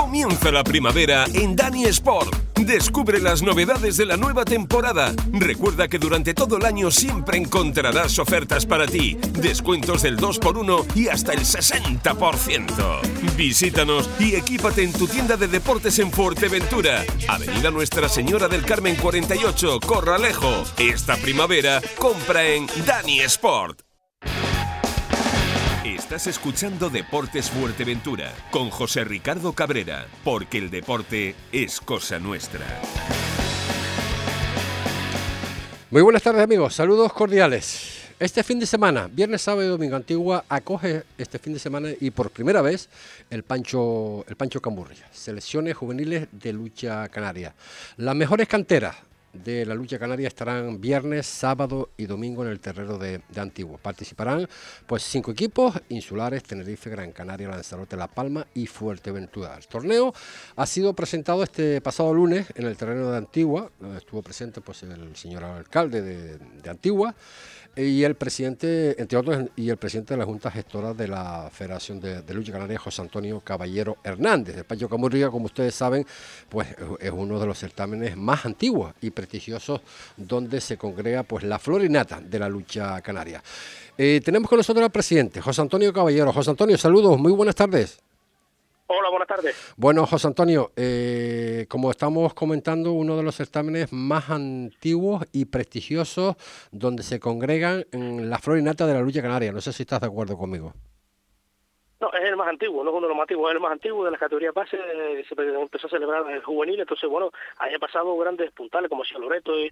Comienza la primavera en Dani Sport. Descubre las novedades de la nueva temporada. Recuerda que durante todo el año siempre encontrarás ofertas para ti, descuentos del 2x1 y hasta el 60%. Visítanos y equípate en tu tienda de deportes en Fuerteventura. Avenida Nuestra Señora del Carmen 48, Corralejo. Esta primavera compra en Dani Sport. Estás escuchando Deportes Fuerteventura con José Ricardo Cabrera, porque el deporte es cosa nuestra. Muy buenas tardes amigos, saludos cordiales. Este fin de semana, viernes, sábado y domingo, Antigua acoge este fin de semana y por primera vez el Pancho, el Pancho Camburria, selecciones juveniles de lucha canaria. Las mejores canteras de la lucha canaria estarán viernes, sábado y domingo en el terreno de, Antiguo. Participarán pues cinco equipos insulares, Tenerife, Gran Canaria, Lanzarote, La Palma y Fuerteventura. El torneo ha sido presentado este pasado lunes en el terreno de Antigua. Estuvo presente pues el señor alcalde de, de Antigua y el presidente, entre otros, y el presidente de la Junta Gestora de la Federación de, Lucha Canaria, José Antonio Caballero Hernández. El Pacho Camurriga, como ustedes saben, pues es uno de los certámenes más antiguos y prestigiosos donde se congrega pues la florinata de la lucha canaria. Eh, tenemos con nosotros al presidente, José Antonio Caballero. José Antonio, saludos, muy buenas tardes. Hola, buenas tardes. Bueno, José Antonio, eh, como estamos comentando, uno de los certámenes más antiguos y prestigiosos donde se congregan en la flor y nata de la lucha canaria. No sé si estás de acuerdo conmigo. Es el más antiguo, no es uno de los más antiguos, es el más antiguo de las categorías base, se empezó a celebrar el juvenil, entonces bueno, haya pasado grandes puntales como Cia Loreto, eh,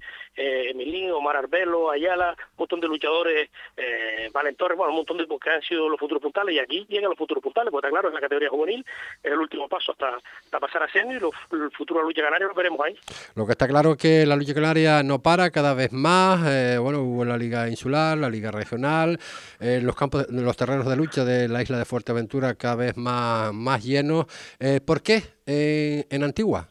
Emilín, Omar Arbelo, Ayala, un montón de luchadores, eh, Valentorres, bueno, un montón de que han sido los futuros puntales y aquí llegan los futuros puntales, porque está claro, en la categoría juvenil es el último paso hasta, pasar a senior y los, el futuro de la lucha canaria lo veremos ahí. Lo que está claro es que la lucha canaria no para cada vez más, eh, bueno, hubo la liga insular, la liga regional, eh, los campos, los terrenos de lucha de la isla de Fuerteventura cada vez más, más llenos. Eh, ¿Por qué eh, en Antigua?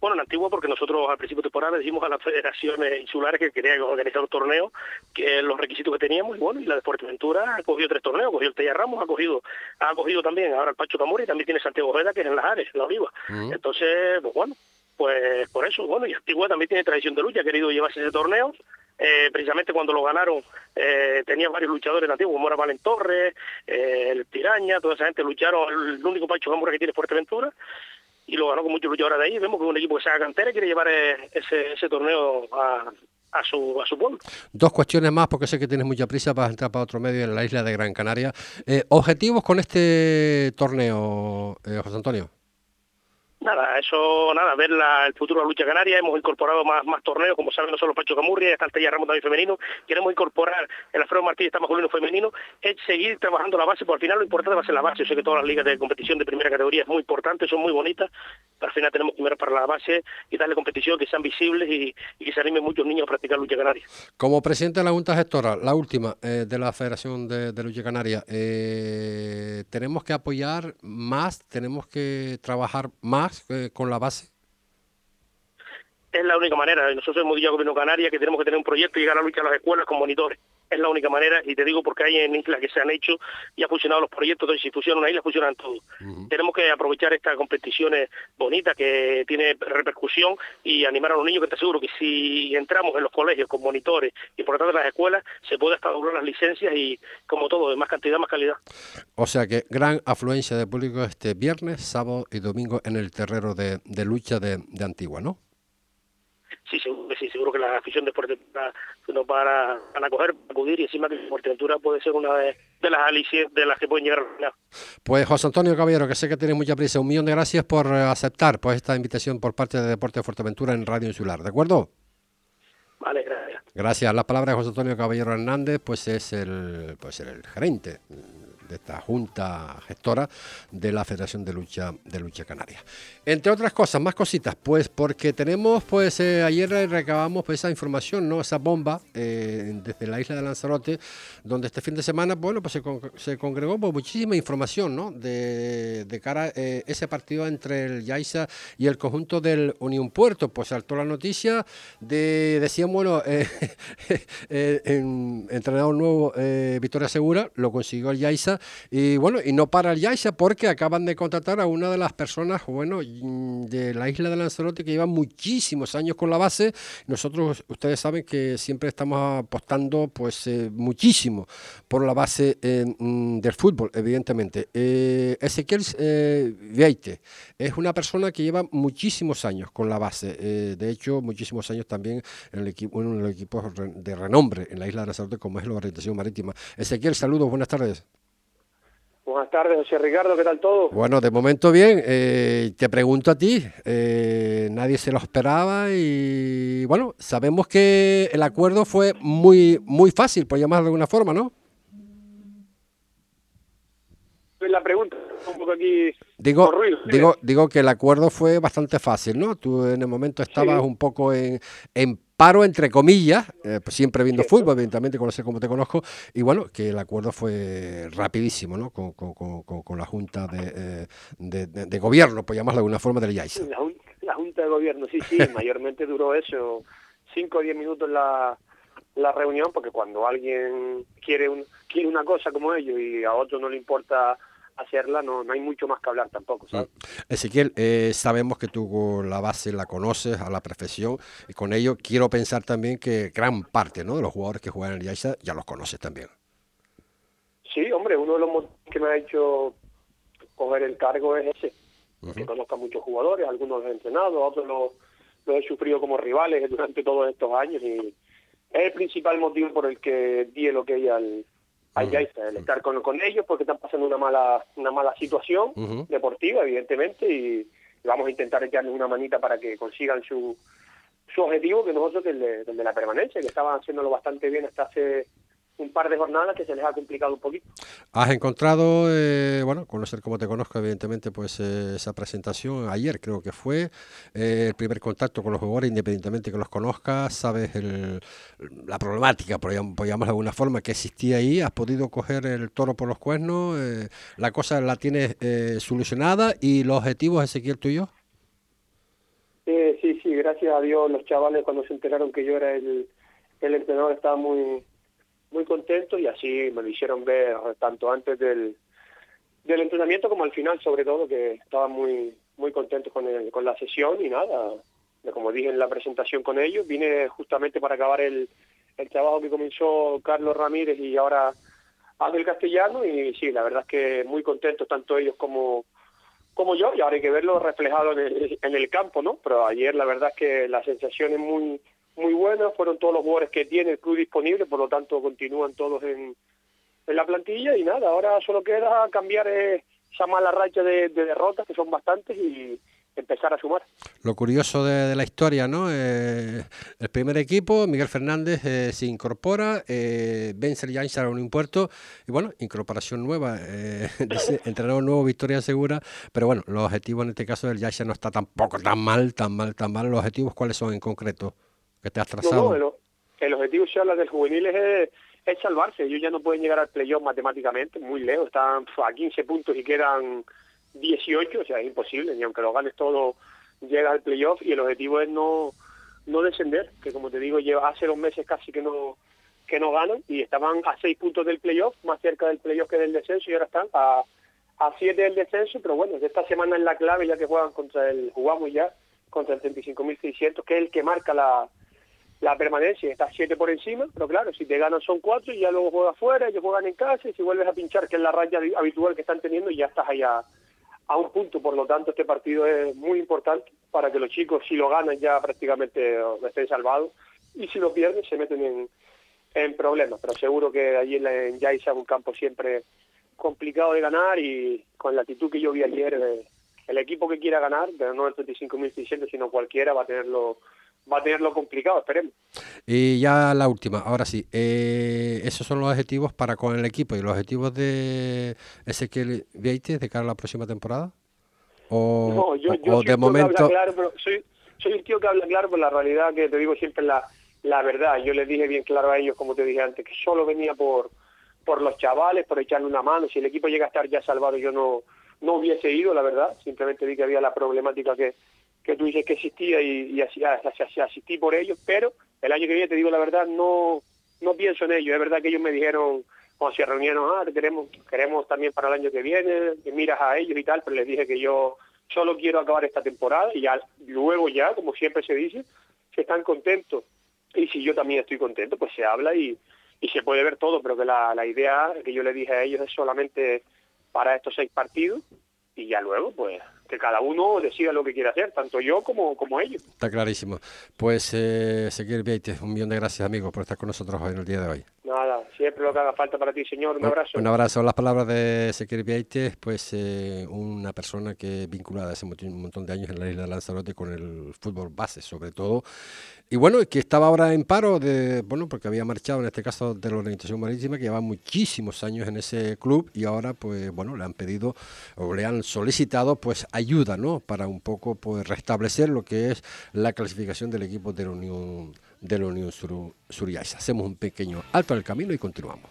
Bueno, en Antigua porque nosotros al principio de temporada dijimos a las federaciones insulares que querían organizar un torneo, que los requisitos que teníamos, y bueno, y la de Fuerteventura ha cogido tres torneos, ha cogido el Tella Ramos, ha cogido, ha cogido también ahora el Pacho Camuri y también tiene Santiago Veda, que es en Las Ares, en La Oliva. Entonces, pues bueno, pues por eso, bueno, y Antigua también tiene tradición de lucha, ha querido llevarse ese torneo, eh, precisamente cuando lo ganaron eh, tenía varios luchadores nativos, como era Valen Torres, eh, el Tiraña, toda esa gente lucharon, el único Pancho Gamura que tiene Fuerteventura, y lo ganó con muchos luchadores de ahí, vemos que un equipo que se haga cantera quiere llevar ese, ese torneo a, su, a pueblo. Dos cuestiones más, porque sé que tienes mucha prisa para entrar para otro medio en la isla de Gran Canaria. ¿Objetivos con este torneo, José Antonio? Nada, eso, nada, ver el futuro de la lucha canaria, hemos incorporado más, más torneos, como saben, no solo Pacho Camurria, está el Tella Ramos también femenino, queremos incorporar el Alfredo Martínez, está masculino femenino, es seguir trabajando la base, porque al final lo importante va a ser la base, yo sé que todas las ligas de competición de primera categoría es muy importante, son muy bonitas, pero al final tenemos que mirar para la base y darle competición, que sean visibles y, que se animen muchos niños a practicar lucha canaria. Como presidente de la Junta Gestora, la última eh, de la Federación de, Lucha Canaria, eh, tenemos que apoyar más, tenemos que trabajar más eh, con la base? Es la única manera. Nosotros hemos dicho a Gobierno Canaria que tenemos que tener un proyecto y llegar a a las escuelas con monitores. Es la única manera, y te digo porque hay en islas que se han hecho y ha funcionado los proyectos, entonces si funciona una isla, funcionan todos. Tenemos que aprovechar estas competiciones bonitas que tiene repercusión y animar a los niños, que te aseguro que si entramos en los colegios con monitores y por detrás de las escuelas, se puede establecer las licencias y, como todo, de más cantidad, más calidad. O sea que gran afluencia de público este viernes, sábado y domingo en el terreno de, lucha de Antigua, ¿no? Sí, seguro sí, seguro que la afición de Fuerteventura no para, para acoger, acudir y encima que Fuerteventura puede ser una de, las alicias de las que pueden llegar a Pues José Antonio Caballero, que sé que tiene mucha prisa, un millón de gracias por eh, aceptar pues esta invitación por parte de Deporte de Fuerteventura en Radio Insular, ¿de acuerdo? Vale, gracias. Gracias. La palabra de José Antonio Caballero Hernández, pues es el, pues el gerente de esta junta gestora de la Federación de Lucha de Lucha Canaria. Entre otras cosas, más cositas, pues porque tenemos, pues eh, ayer recabamos pues, esa información, ¿no? Esa bomba eh, desde la isla de Lanzarote, donde este fin de semana, bueno, pues se, congregó pues, muchísima información, ¿no? De, cara a eh, ese partido entre el Yaiza y el conjunto del Unión Puerto, pues saltó la noticia de, decían, bueno, en, entrenador nuevo, Victoria Segura, lo consiguió el Yaiza Y bueno, y no para el Yaisa porque acaban de contratar a una de las personas, bueno, de la isla de Lanzarote que lleva muchísimos años con la base. Nosotros, ustedes saben que siempre estamos apostando pues eh, muchísimo por la base mm, del fútbol, evidentemente. Eh, Ezequiel eh, Vieite es una persona que lleva muchísimos años con la base. Eh, de hecho, muchísimos años también en el equipo, uno de los equipos de renombre en la isla de Lanzarote como es la orientación marítima. Ezequiel, saludos, buenas tardes. Buenas tardes, José Ricardo, ¿qué tal todo? Bueno, de momento bien. Eh, te pregunto a ti, eh, nadie se lo esperaba y bueno, sabemos que el acuerdo fue muy muy fácil, por llamarlo de alguna forma, ¿no? La pregunta, un poco aquí digo, digo, digo que el acuerdo fue bastante fácil, ¿no? Tú en el momento estabas un poco en, en paro entre comillas, eh, pues siempre viendo fútbol, evidentemente conocer como te conozco, y bueno, que el acuerdo fue rapidísimo, ¿no? Con, con, con, con la Junta de, eh, de, de, Gobierno, por llamarlo de alguna forma, del YAISA. La, la, Junta de Gobierno, sí, sí, mayormente duró eso, cinco o diez minutos la, la reunión, porque cuando alguien quiere, un, quiere una cosa como ellos y a otro no le importa hacerla, no, no hay mucho más que hablar tampoco. Mm. ¿sabes? Ezequiel, eh, sabemos que tú la base la conoces a la perfección y con ello quiero pensar también que gran parte ¿no? de los jugadores que juegan en el Yaiza ya los conoces también. Sí, hombre, uno de los motivos que me ha hecho coger el cargo es ese, que conozca a muchos jugadores, algunos los he entrenado, otros los, he sufrido como rivales durante todos estos años y es el principal motivo por el que di lo que hay al, allá el estar con, con ellos porque están pasando una mala una mala situación deportiva evidentemente y, vamos a intentar echarles una manita para que consigan su su objetivo que nosotros que el de, el de la permanencia que estaban haciéndolo bastante bien hasta hace un par de jornadas que se les ha complicado un poquito. Has encontrado, eh, bueno, conocer como te conozco, evidentemente, pues eh, esa presentación ayer creo que fue eh, el primer contacto con los jugadores, independientemente que los conozcas, sabes el, la problemática, por, llamarlo de alguna forma, que existía ahí, has podido coger el toro por los cuernos, la cosa la tienes solucionada y los objetivos, Ezequiel, tuyo. sí, sí, gracias a Dios los chavales cuando se enteraron que yo era el, el entrenador estaban muy muy contento y así me lo hicieron ver tanto antes del, del entrenamiento como al final, sobre todo, que estaban muy muy contentos con, el, con la sesión y nada, como dije en la presentación con ellos, vine justamente para acabar el, el trabajo que comenzó Carlos Ramírez y ahora Ángel Castellano y sí, la verdad es que muy contentos tanto ellos como como yo y ahora hay que verlo reflejado en el, en el campo, ¿no? Pero ayer la verdad es que la sensación es muy muy buenas, fueron todos los jugadores que tiene el club disponible, por lo tanto continúan todos en, en la plantilla y nada, ahora solo queda cambiar eh, esa mala racha de, derrotas, que son bastantes, y empezar a sumar. Lo curioso de, la historia, ¿no? Eh, el primer equipo, Miguel Fernández eh, se incorpora, eh, el a un impuesto y bueno, incorporación nueva, eh, entrenador nuevo, victoria segura, pero bueno, los objetivos en este caso del Yancha no está tampoco tan mal, tan mal, tan mal. ¿Los objetivos cuáles son en concreto? Que te has trazado. No, el, objetivo ya del juveniles es, es salvarse. Ellos ya no pueden llegar al playoff matemáticamente, muy lejos. Están a 15 puntos y quedan 18, o sea, es imposible. Ni aunque lo ganes todo, llega al playoff y el objetivo es no no descender, que como te digo, lleva hace dos meses casi que no que no ganan y estaban a seis puntos del playoff, más cerca del playoff que del descenso y ahora están a, a siete del descenso, pero bueno, esta semana es la clave ya que juegan contra el, jugamos ya contra el 35.600, que es el que marca la, la permanencia, está siete por encima, pero claro, si te ganan son cuatro y ya luego juegas fuera, ellos juegan en casa y si vuelves a pinchar, que es la raya habitual que están teniendo, ya estás allá a un punto, por lo tanto este partido es muy importante para que los chicos si lo ganan ya prácticamente estén salvados. Y si lo pierden se meten en, en problemas, pero seguro que allí en, en es un campo siempre complicado de ganar y con la actitud que yo vi ayer, eh, el equipo que quiera ganar, pero no el 35.600 sino cualquiera va a tenerlo va a tenerlo complicado, esperemos. Y ya la última, ahora sí, eh, esos son los objetivos para con el equipo y los objetivos de Ezequiel Vieites de cara a la próxima temporada. O, no, yo, yo de momento. Claro, pero soy, soy un tío que habla claro, pero la realidad que te digo siempre la, la verdad. Yo les dije bien claro a ellos, como te dije antes, que solo venía por por los chavales, por echarle una mano. Si el equipo llega a estar ya salvado, yo no no hubiese ido, la verdad. Simplemente vi que había la problemática que que tú dices que existía y, y así, asistí por ellos, pero el año que viene, te digo la verdad, no, no pienso en ello. Es verdad que ellos me dijeron cuando se reunieron, ah, queremos, queremos también para el año que viene, que miras a ellos y tal, pero les dije que yo solo quiero acabar esta temporada y ya luego ya, como siempre se dice, si están contentos y si yo también estoy contento, pues se habla y, y se puede ver todo, pero que la, la idea que yo le dije a ellos es solamente para estos seis partidos y ya luego, pues que cada uno decida lo que quiere hacer, tanto yo como, como ellos. Está clarísimo. Pues, eh, Seguir Vieites, un millón de gracias, amigos, por estar con nosotros hoy en el día de hoy. Nada, siempre lo que haga falta para ti, señor. Un abrazo. Un abrazo. Las palabras de Seguir Vieites, pues eh, una persona que vinculada hace un montón de años en la isla de Lanzarote con el fútbol base, sobre todo, y bueno, que estaba ahora en paro, de bueno, porque había marchado en este caso de la Organización Marítima, que lleva muchísimos años en ese club y ahora, pues bueno, le han pedido o le han solicitado pues ayuda, ¿no? Para un poco pues restablecer lo que es la clasificación del equipo de la Unión de la Unión Sur, Hacemos un pequeño alto el camino y continuamos.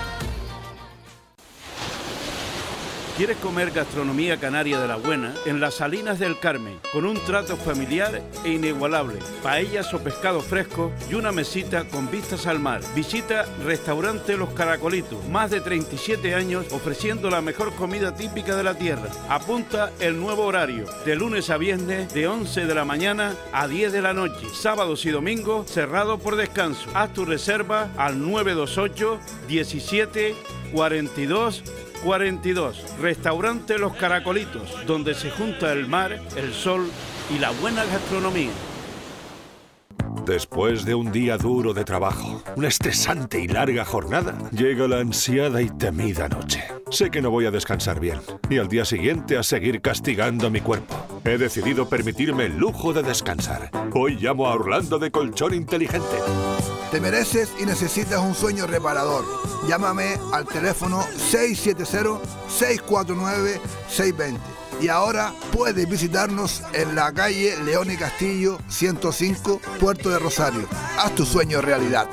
¿Quieres comer gastronomía canaria de la buena? En las Salinas del Carmen, con un trato familiar e inigualable, paellas o pescado fresco y una mesita con vistas al mar. Visita Restaurante Los Caracolitos, más de 37 años ofreciendo la mejor comida típica de la tierra. Apunta el nuevo horario, de lunes a viernes, de 11 de la mañana a 10 de la noche, sábados y domingos cerrado por descanso. Haz tu reserva al 928 17 42 42. Restaurante Los Caracolitos, donde se junta el mar, el sol y la buena gastronomía. Después de un día duro de trabajo, una estresante y larga jornada, llega la ansiada y temida noche. Sé que no voy a descansar bien y al día siguiente a seguir castigando mi cuerpo. He decidido permitirme el lujo de descansar. Hoy llamo a Orlando de Colchón Inteligente. Te mereces y necesitas un sueño reparador. Llámame al teléfono 670-649-620. Y ahora puedes visitarnos en la calle León y Castillo 105, Puerto de Rosario. Haz tu sueño realidad.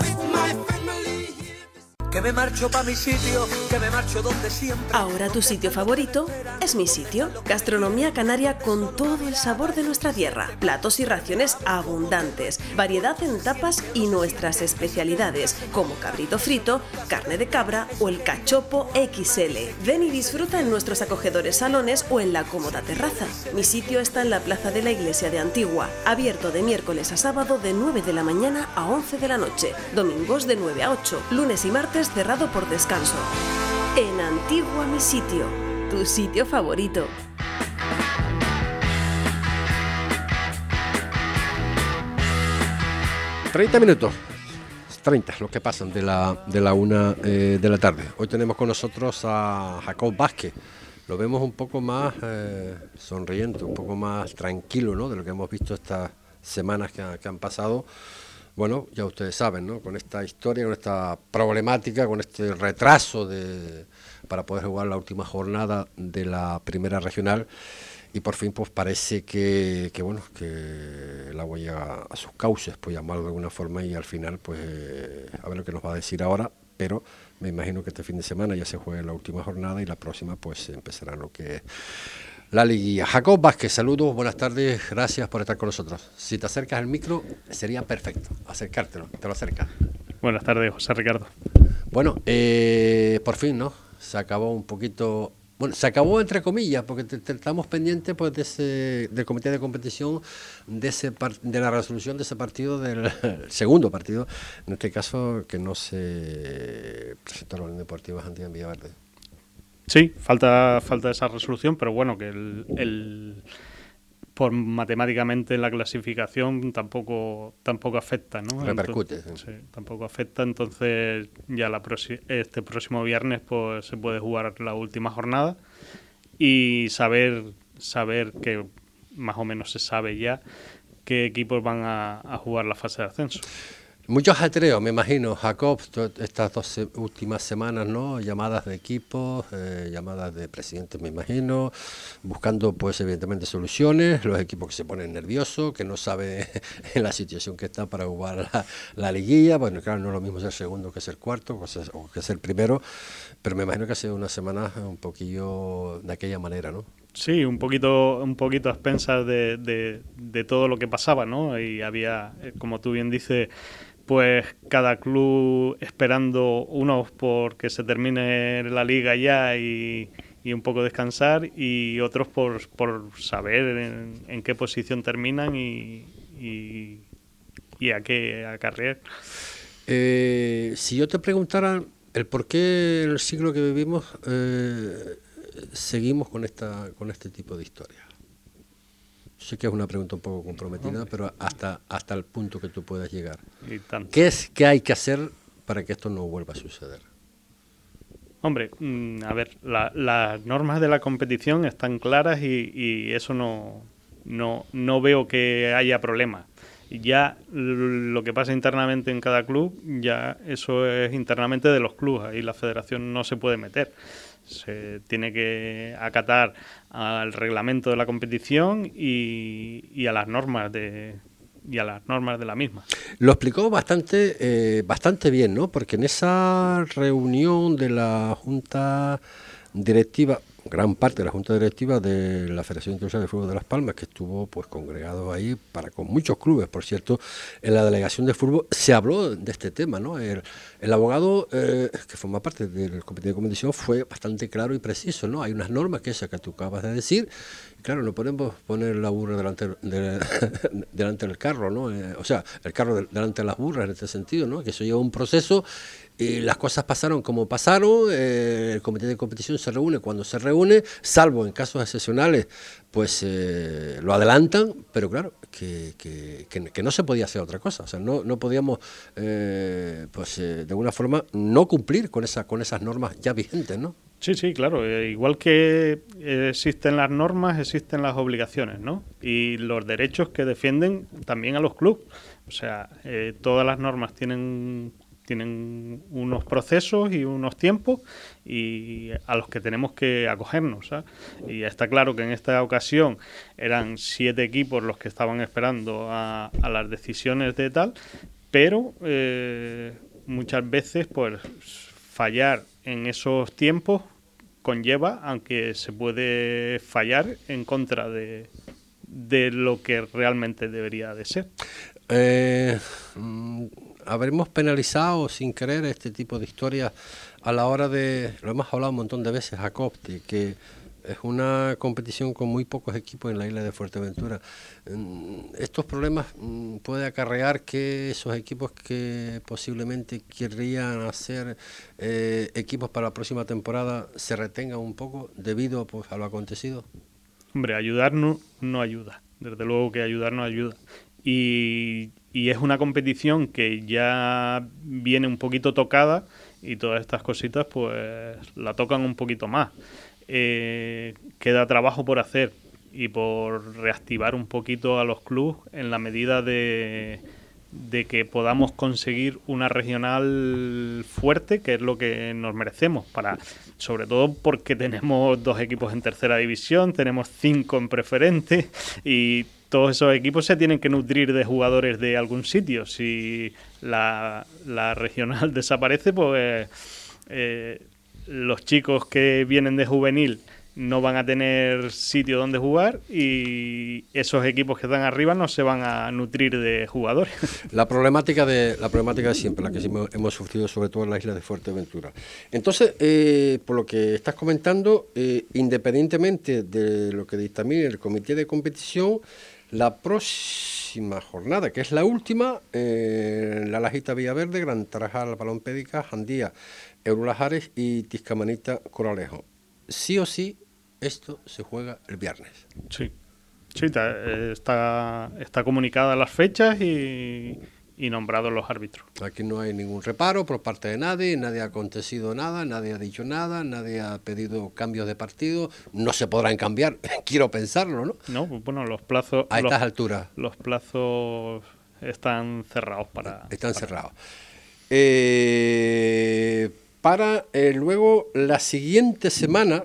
Que me marcho pa' mi sitio, que me marcho donde siempre. Ahora tu sitio favorito es mi sitio. Gastronomía canaria con todo el sabor de nuestra tierra. Platos y raciones abundantes. Variedad en tapas y nuestras especialidades, como cabrito frito, carne de cabra o el cachopo XL. Ven y disfruta en nuestros acogedores salones o en la cómoda terraza. Mi sitio está en la plaza de la iglesia de Antigua, abierto de miércoles a sábado de 9 de la mañana a 11 de la noche, domingos de 9 a 8, lunes y martes cerrado por descanso. En Antigua mi sitio, tu sitio favorito. ...30 minutos... ...30 los que pasan de la, de la una eh, de la tarde... ...hoy tenemos con nosotros a Jacob Vázquez... ...lo vemos un poco más eh, sonriente... ...un poco más tranquilo, ¿no? ...de lo que hemos visto estas semanas que han pasado bueno, ya ustedes saben, ¿no? Con esta historia, con esta problemática, con este retraso de, para poder jugar la última jornada de la primera regional y por fin pues parece que, bueno que el agua llega a sus cauces pues llamarlo de alguna forma y al final pues a ver lo que nos va a decir ahora pero me imagino que este fin de semana ya se juegue la última jornada y la próxima pues empezará lo que la liguilla. Jacob Vázquez, saludos, buenas tardes, gracias por estar con nosotros. Si te acercas al micro, sería perfecto, acercártelo, te lo acercas. Buenas tardes, José Ricardo. Bueno, eh, por fin, ¿no? Se acabó un poquito, bueno, se acabó entre comillas, porque estamos pendientes pues, de ese, del comité de competición, de, ese de la resolución de ese partido, del segundo partido, en este caso, que no se presentó a la Unión Deportiva Antigua en Villaverde. Sí, falta, falta esa resolución, pero bueno, que el, por matemáticamente la clasificación tampoco tampoco afecta, ¿no? Repercute. sí, tampoco afecta, entonces ya la este próximo viernes pues se puede jugar la última jornada y saber saber que más o menos se sabe ya qué equipos van a jugar la fase de ascenso. Muchos ajetreos, me imagino, Jacob, estas dos últimas semanas, ¿no? Llamadas de equipos, eh, llamadas de presidentes, me imagino, buscando, pues, evidentemente, soluciones, los equipos que se ponen nerviosos, que no saben en la situación que están para jugar la, liguilla. Bueno, claro, no es lo mismo ser segundo que ser cuarto o que ser primero, pero me imagino que ha sido una semana un poquillo de aquella manera, ¿no? Sí, un poquito, un poquito a expensas de, de, de todo lo que pasaba, ¿no? Y había, eh, como tú bien dices, pues cada club esperando unos porque se termine la liga ya y, un poco descansar y otros por, saber en, qué posición terminan y, y, a qué acarrear. Eh, si yo te preguntara el por qué en el siglo que vivimos eh, seguimos con esta con este tipo de historias. Sé que es una pregunta un poco comprometida, pero hasta, hasta el punto que tú puedas llegar. ¿Qué, es, ¿Qué hay que hacer para que esto no vuelva a suceder? Hombre, mm, a ver, las normas de la competición están claras y, eso no, no, no, veo que haya problema. Ya lo que pasa internamente en cada club, ya eso es internamente de los clubes, ahí la federación no se puede meter se tiene que acatar al reglamento de la competición y, a las normas de y a las normas de la misma. Lo explicó bastante eh, bastante bien, ¿no? Porque en esa reunión de la junta directiva gran parte de la Junta Directiva de la Federación Internacional de Fútbol de Las Palmas, que estuvo pues congregado ahí para con muchos clubes, por cierto, en la delegación de fútbol se habló de este tema, ¿no? El, abogado eh, que forma parte del comité de competición fue bastante claro y preciso, ¿no? Hay unas normas que esa que tú acabas de decir, claro, no podemos poner la burra delante, delante del carro, ¿no? Eh, o sea, el carro delante de las burras en este sentido, ¿no? Que eso lleva un proceso y las cosas pasaron como pasaron, eh, el comité de competición se reúne cuando se reúne, salvo en casos excepcionales, pues eh, lo adelantan, pero claro, que, que, no se podía hacer otra cosa, o sea, no, no podíamos, eh, pues de alguna forma, no cumplir con, esa, con esas normas ya vigentes, ¿no? Sí, sí, claro. igual que existen las normas, existen las obligaciones, ¿no? Y los derechos que defienden también a los clubes. O sea, todas las normas tienen tienen unos procesos y unos tiempos y a los que tenemos que acogernos. Y está claro que en esta ocasión eran siete equipos los que estaban esperando a, las decisiones de tal, pero eh, muchas veces pues fallar en esos tiempos conlleva, aunque se puede fallar en contra de, de lo que realmente debería de ser. Eh, habremos penalizado sin querer este tipo de historias a la hora de, lo hemos hablado un montón de veces, Jacob, que es una competición con muy pocos equipos en la isla de Fuerteventura. Mm, estos problemas mm, puede acarrear que esos equipos que posiblemente querrían hacer eh, equipos para la próxima temporada se retengan un poco debido pues, a lo acontecido. Hombre, ayudarnos no ayuda. Desde luego que ayudarnos ayuda. Y es una competición que ya viene un poquito tocada y todas estas cositas pues la tocan un poquito más. Eh, queda trabajo por hacer y por reactivar un poquito a los clubes en la medida de, de que podamos conseguir una regional fuerte, que es lo que nos merecemos, para sobre todo porque tenemos dos equipos en tercera división, tenemos cinco en preferente y todos esos equipos se tienen que nutrir de jugadores de algún sitio. Si la, regional desaparece, pues eh, los chicos que vienen de juvenil no van a tener sitio donde jugar y esos equipos que están arriba no se van a nutrir de jugadores. La problemática de la problemática de siempre, la que hemos sufrido sobre todo en la isla de Fuerteventura. Entonces, eh, por lo que estás comentando, eh, independientemente de lo que dictamine el comité de competición, la próxima jornada, que es la última, eh, La Lajita Villaverde, Gran Tarajal, Palompédica, Jandía, Eurolajares y Tiscamanita Coralejo. Sí o sí, esto se juega el viernes. Sí. Sí, eh, está, está comunicada las fechas y, y nombrados los árbitros. Aquí no hay ningún reparo por parte de nadie, nadie ha acontecido nada, nadie ha dicho nada, nadie ha pedido cambios de partido, no se podrán cambiar, quiero pensarlo, ¿no? No, pues bueno, los plazos... A los, estas alturas. Los plazos están cerrados para... Están cerrados. Eh, para eh, luego la siguiente semana,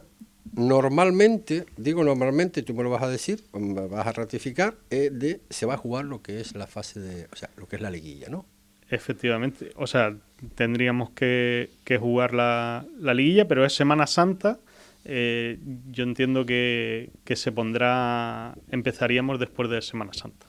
normalmente, digo normalmente, tú me lo vas a decir, me vas a ratificar, de, se va a jugar lo que es la fase de, o sea, lo que es la liguilla, ¿no? Efectivamente, o sea, tendríamos que, que jugar la, la, liguilla, pero es Semana Santa. Eh, yo entiendo que, que se pondrá, empezaríamos después de Semana Santa.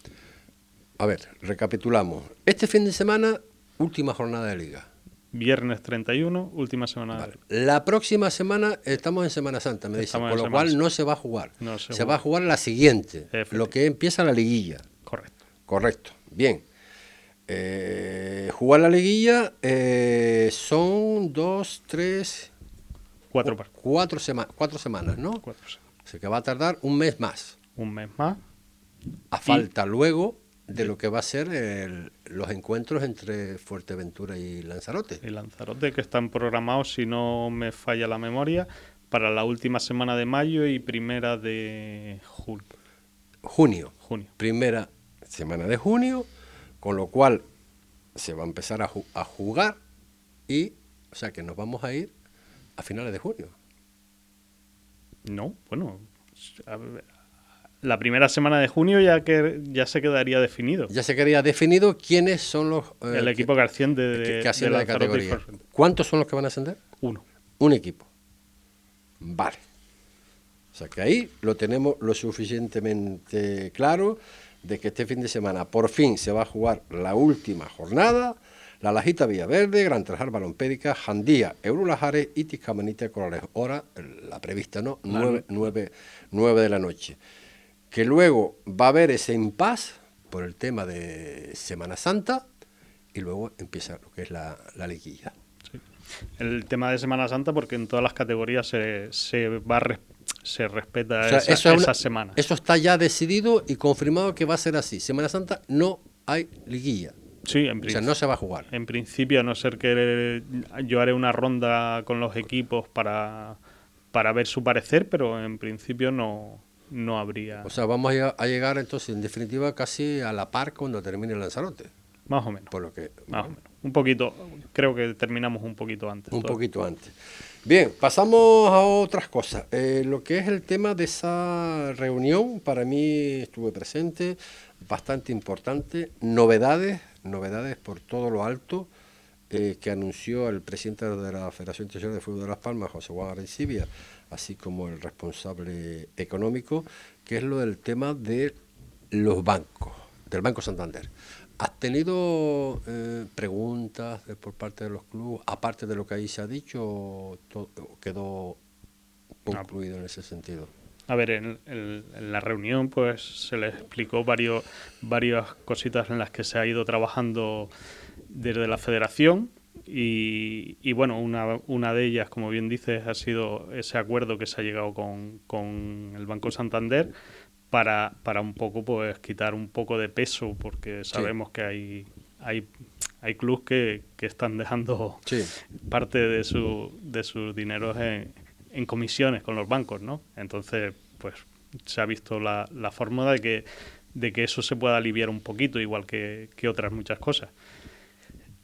A ver, recapitulamos. Este fin de semana, última jornada de liga. Viernes 31, última semana. Vale. La próxima semana estamos en Semana Santa, me dicen, por lo cual Santa. no se va a jugar. No se, se va a jugar la siguiente, lo que empieza la liguilla. Correcto. Correcto, bien. Eh, jugar la liguilla eh, son dos, tres, cuatro, cu cuatro, sema cuatro semanas, ¿no? Cuatro semanas. O sea que va a tardar un mes más. Un mes más. A falta y... luego de lo que va a ser el, los encuentros entre Fuerteventura y Lanzarote. Y Lanzarote, que están programados, si no me falla la memoria, para la última semana de mayo y primera de junio. Junio. Junio. Primera semana de junio, con lo cual se va a empezar a, ju a jugar y, o sea, que nos vamos a ir a finales de junio. No, bueno, a la primera semana de junio ya que ya se quedaría definido. Ya se quedaría definido quiénes son los eh, el equipo que asciende de, que, que asciende de, de categoría. ¿Cuántos son los que van a ascender? Uno. Un equipo. Vale. O sea que ahí lo tenemos lo suficientemente claro de que este fin de semana por fin se va a jugar la última jornada. La Lajita Villaverde, Gran Trajar Balompédica, Jandía, Eurolajares y Tiscamanita Corales. Hora, la prevista, ¿no? Nueve, nueve, nueve de la noche que luego va a haber ese impas por el tema de Semana Santa y luego empieza lo que es la, la liguilla. Sí. El tema de Semana Santa porque en todas las categorías se, se va a se respeta o sea, esa, eso esa semana. Eso está ya decidido y confirmado que va a ser así. Semana Santa no hay liguilla. Sí, en o sea, no se va a jugar. En principio, a no ser que yo haré una ronda con los equipos para, para ver su parecer, pero en principio no, no habría. O sea, vamos a, llegar entonces, en definitiva, casi a la par cuando termine el Lanzarote. Más o menos. Por lo que, Más o menos. Un poquito, creo que terminamos un poquito antes. Un todo. poquito antes. Bien, pasamos a otras cosas. Eh, lo que es el tema de esa reunión, para mí estuve presente, bastante importante. Novedades, novedades por todo lo alto. Eh, que anunció el presidente de la Federación Internacional de Fútbol de Las Palmas, José Juan Arencibia, así como el responsable económico, que es lo del tema de los bancos, del Banco Santander. ¿Has tenido eh, preguntas por parte de los clubes, aparte de lo que ahí se ha dicho, o quedó concluido en ese sentido? A ver, en, la reunión pues se les explicó varios, varias cositas en las que se ha ido trabajando desde la federación y, y, bueno, una, una de ellas, como bien dices, ha sido ese acuerdo que se ha llegado con, con el Banco Santander para, para un poco pues quitar un poco de peso, porque sabemos sí. que hay, hay, hay clubes que, que están dejando sí. parte de, su, de sus dineros en, en comisiones con los bancos, ¿no? Entonces, pues se ha visto la, la fórmula de que, de que eso se pueda aliviar un poquito, igual que, que otras muchas cosas.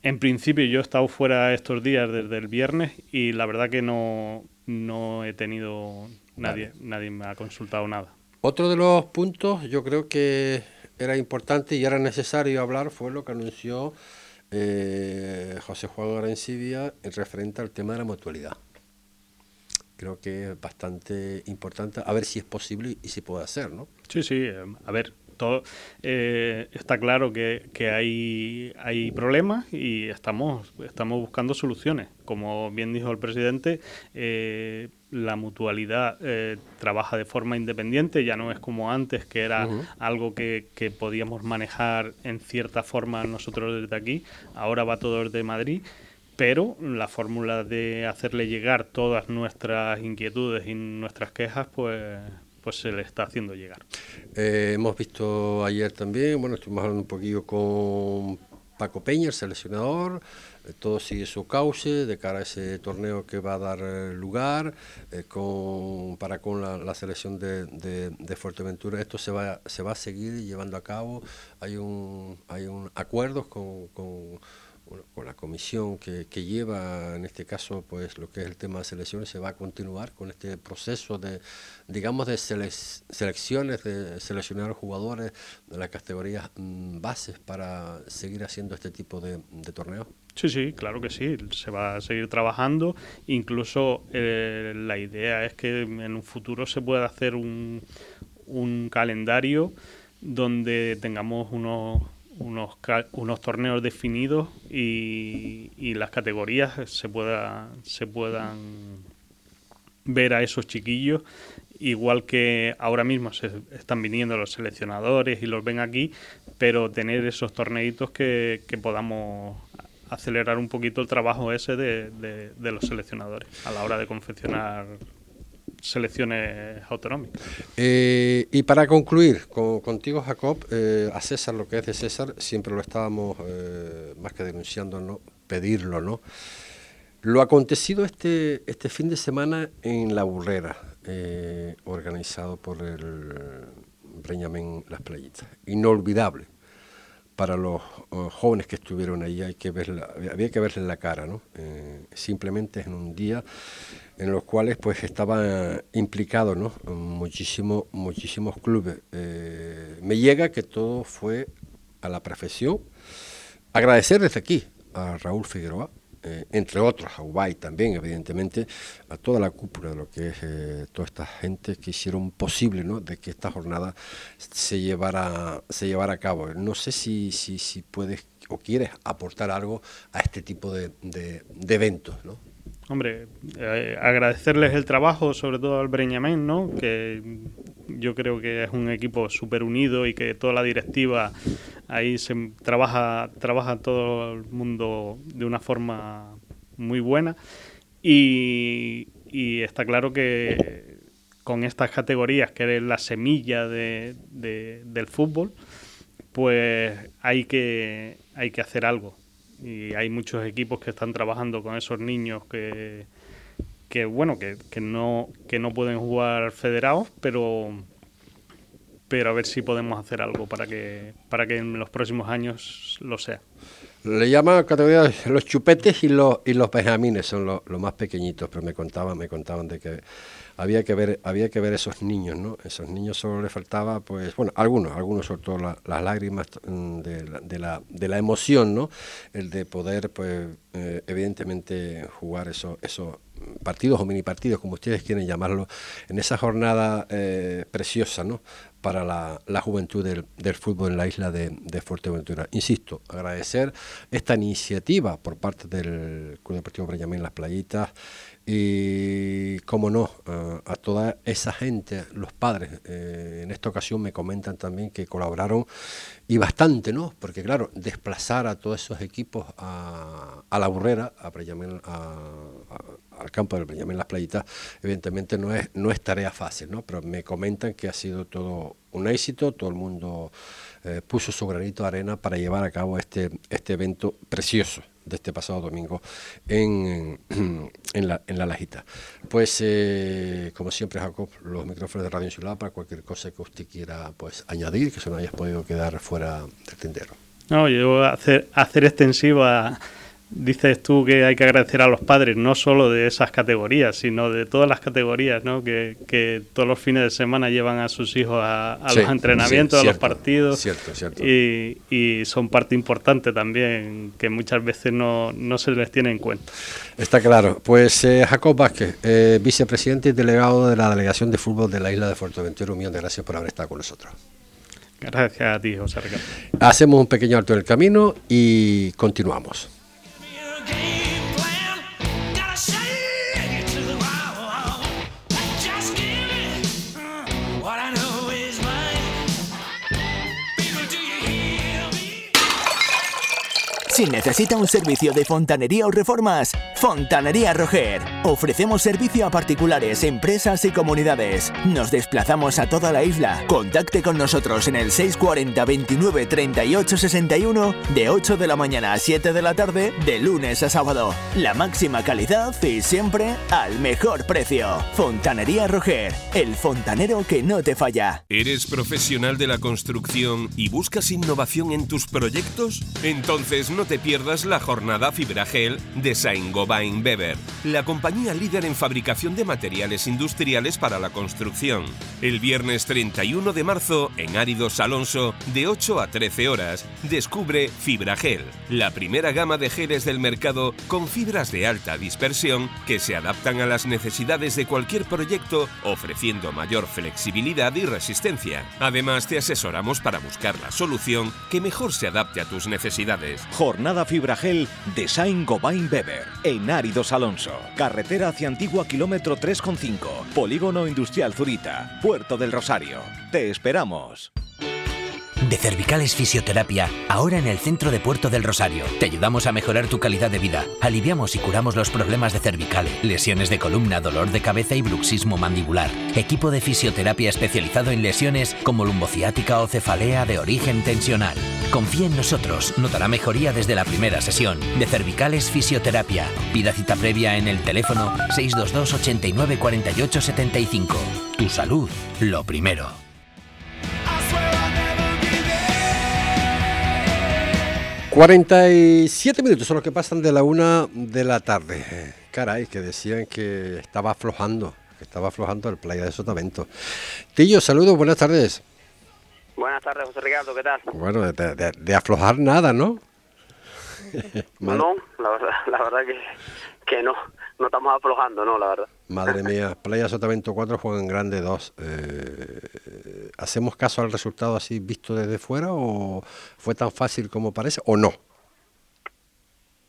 En principio yo he estado fuera estos días desde el viernes y la verdad que no, no he tenido nadie, vale. nadie me ha consultado nada. Otro de los puntos yo creo que era importante y era necesario hablar fue lo que anunció eh, José Juan en referente al tema de la mutualidad. Creo que es bastante importante a ver si es posible y si puede hacer, ¿no? Sí, sí, a ver, todo, eh, está claro que, que, hay, hay problemas y estamos, estamos buscando soluciones. Como bien dijo el presidente, eh, la mutualidad eh, trabaja de forma independiente, ya no es como antes, que era uh -huh. algo que, que, podíamos manejar en cierta forma nosotros desde aquí. Ahora va todo desde Madrid. Pero la fórmula de hacerle llegar todas nuestras inquietudes y nuestras quejas, pues pues se le está haciendo llegar. Eh, hemos visto ayer también, bueno, estuvimos hablando un poquillo con Paco Peña, el seleccionador, eh, todo sigue su cauce de cara a ese torneo que va a dar eh, lugar con, para con la, selección de, Fuerteventura. Esto se va, se va a seguir llevando a cabo. Hay un, hay un acuerdos con la comisión que, lleva en este caso pues lo que es el tema de selecciones se va a continuar con este proceso de digamos de selecciones de seleccionar jugadores de las categorías mm, bases para seguir haciendo este tipo de, torneos Sí, sí, claro que sí, se va a seguir trabajando. Incluso eh, la idea es que en un futuro se pueda hacer un, un calendario donde tengamos unos unos, unos torneos definidos y, y, las categorías se, pueda, se puedan ver a esos chiquillos. Igual que ahora mismo se están viniendo los seleccionadores y los ven aquí, pero tener esos torneitos que, que podamos acelerar un poquito el trabajo ese de, de, los seleccionadores a la hora de confeccionar selecciones autonómicas. Eh, y para concluir, contigo Jacob, eh, a César lo que es de César, siempre lo estábamos eh, más que denunciando, ¿no? pedirlo, ¿no? Lo acontecido este, este fin de semana en La Burrera, organizado por el Breñamén Las Playitas, inolvidable para los jóvenes que estuvieron ahí, hay que verla, había que verle la cara, ¿no? simplemente en un día en los cuales pues estaban implicados ¿no? muchísimo, muchísimos clubes. Eh, me llega que todo fue a la perfección. Agradecer desde aquí a Raúl Figueroa, eh, entre otros, a Ubay también, evidentemente, a toda la cúpula de lo que es eh, toda esta gente que hicieron posible ¿no? de que esta jornada se llevara, se llevara a cabo. No sé si, si, si puedes o quieres aportar algo a este tipo de, de, de eventos, ¿no? Hombre, eh, agradecerles el trabajo, sobre todo al Breñamén, ¿no? que yo creo que es un equipo súper unido y que toda la directiva ahí se trabaja, trabaja todo el mundo de una forma muy buena y, está claro que con estas categorías, que es la semilla de, del fútbol, pues hay que, hay que hacer algo y hay muchos equipos que están trabajando con esos niños que, que bueno, que, que, no, que no pueden jugar federados, pero, pero a ver si podemos hacer algo para que, para que en los próximos años lo sea. Le llaman categoría los chupetes y los, y los benjamines, son los, los más pequeñitos, pero me contaban, me contaban de que había que ver había que ver esos niños no esos niños solo les faltaba pues bueno algunos algunos sobre todo las lágrimas mm, de la, de la, de la emoción no el de poder pues eh, evidentemente jugar esos esos partidos o mini partidos como ustedes quieren llamarlo en esa jornada eh, preciosa no para la, la juventud del, del, fútbol en la isla de, de, Fuerteventura. Insisto, agradecer esta iniciativa por parte del Club Deportivo Breñamén Las Playitas, y, como no, a, toda esa gente, los padres, eh, en esta ocasión me comentan también que colaboraron y bastante, ¿no? Porque claro, desplazar a todos esos equipos a, la burrera, a, al campo del Benjamín Las Playitas, evidentemente no es, no es tarea fácil, ¿no? Pero me comentan que ha sido todo un éxito, todo el mundo eh, puso su granito de arena para llevar a cabo este, este evento precioso de este pasado domingo en, en, la, en la Lajita. Pues, eh, como siempre, Jacob, los micrófonos de Radio Insular para cualquier cosa que usted quiera pues, añadir, que se no hayas podido quedar fuera del tendero. No, yo hacer, hacer extensiva dices tú que hay que agradecer a los padres, no solo de esas categorías, sino de todas las categorías, ¿no? que, que todos los fines de semana llevan a sus hijos a, los entrenamientos, a los partidos. Cierto, cierto. Y, y, son parte importante también, que muchas veces no, no, se les tiene en cuenta. Está claro. Pues eh, Jacob Vázquez, eh, vicepresidente y delegado de la Delegación de Fútbol de la isla de Fuerteventura, un millón de gracias por haber estado con nosotros. Gracias a ti, José Ricardo. Hacemos un pequeño alto en el camino y continuamos. game. Si necesita un servicio de fontanería o reformas, Fontanería Roger. Ofrecemos servicio a particulares, empresas y comunidades. Nos desplazamos a toda la isla. Contacte con nosotros en el 640 29 38 61 de 8 de la mañana a 7 de la tarde de lunes a sábado. La máxima calidad y siempre al mejor precio. Fontanería Roger, el fontanero que no te falla. ¿Eres profesional de la construcción y buscas innovación en tus proyectos? Entonces no te pierdas la jornada Fibragel de Saint-Gobain Weber, la compañía líder en fabricación de materiales industriales para la construcción. El viernes 31 de marzo, en Áridos Alonso, de 8 a 13 horas, descubre Fibragel, la primera gama de geles del mercado con fibras de alta dispersión que se adaptan a las necesidades de cualquier proyecto, ofreciendo mayor flexibilidad y resistencia. Además, te asesoramos para buscar la solución que mejor se adapte a tus necesidades. Jornada Fibragel de Saint Gobain Weber en Áridos Alonso. Carretera hacia Antigua kilómetro 3,5. Polígono Industrial Zurita. Puerto del Rosario. Te esperamos. De Cervicales Fisioterapia, ahora en el centro de Puerto del Rosario. Te ayudamos a mejorar tu calidad de vida. Aliviamos y curamos los problemas de cervicales, lesiones de columna, dolor de cabeza y bruxismo mandibular. Equipo de fisioterapia especializado en lesiones como lumbociática o cefalea de origen tensional. Confía en nosotros, notará mejoría desde la primera sesión. De Cervicales Fisioterapia. Pida cita previa en el teléfono 622 89 48 75. Tu salud, lo primero. 47 minutos son los que pasan de la una de la tarde. Eh, Caray, que decían que estaba aflojando, que estaba aflojando el playa de Sotavento. Tillo, saludos, buenas tardes. Buenas tardes, José Ricardo, ¿qué tal? Bueno, de, de- de aflojar nada, ¿no? No, la verdad, la verdad que, que no, no estamos aflojando, no, la verdad. Madre mía, Playa Sotavento 4 juegan grande 2. Eh, ¿Hacemos caso al resultado así visto desde fuera o fue tan fácil como parece o no?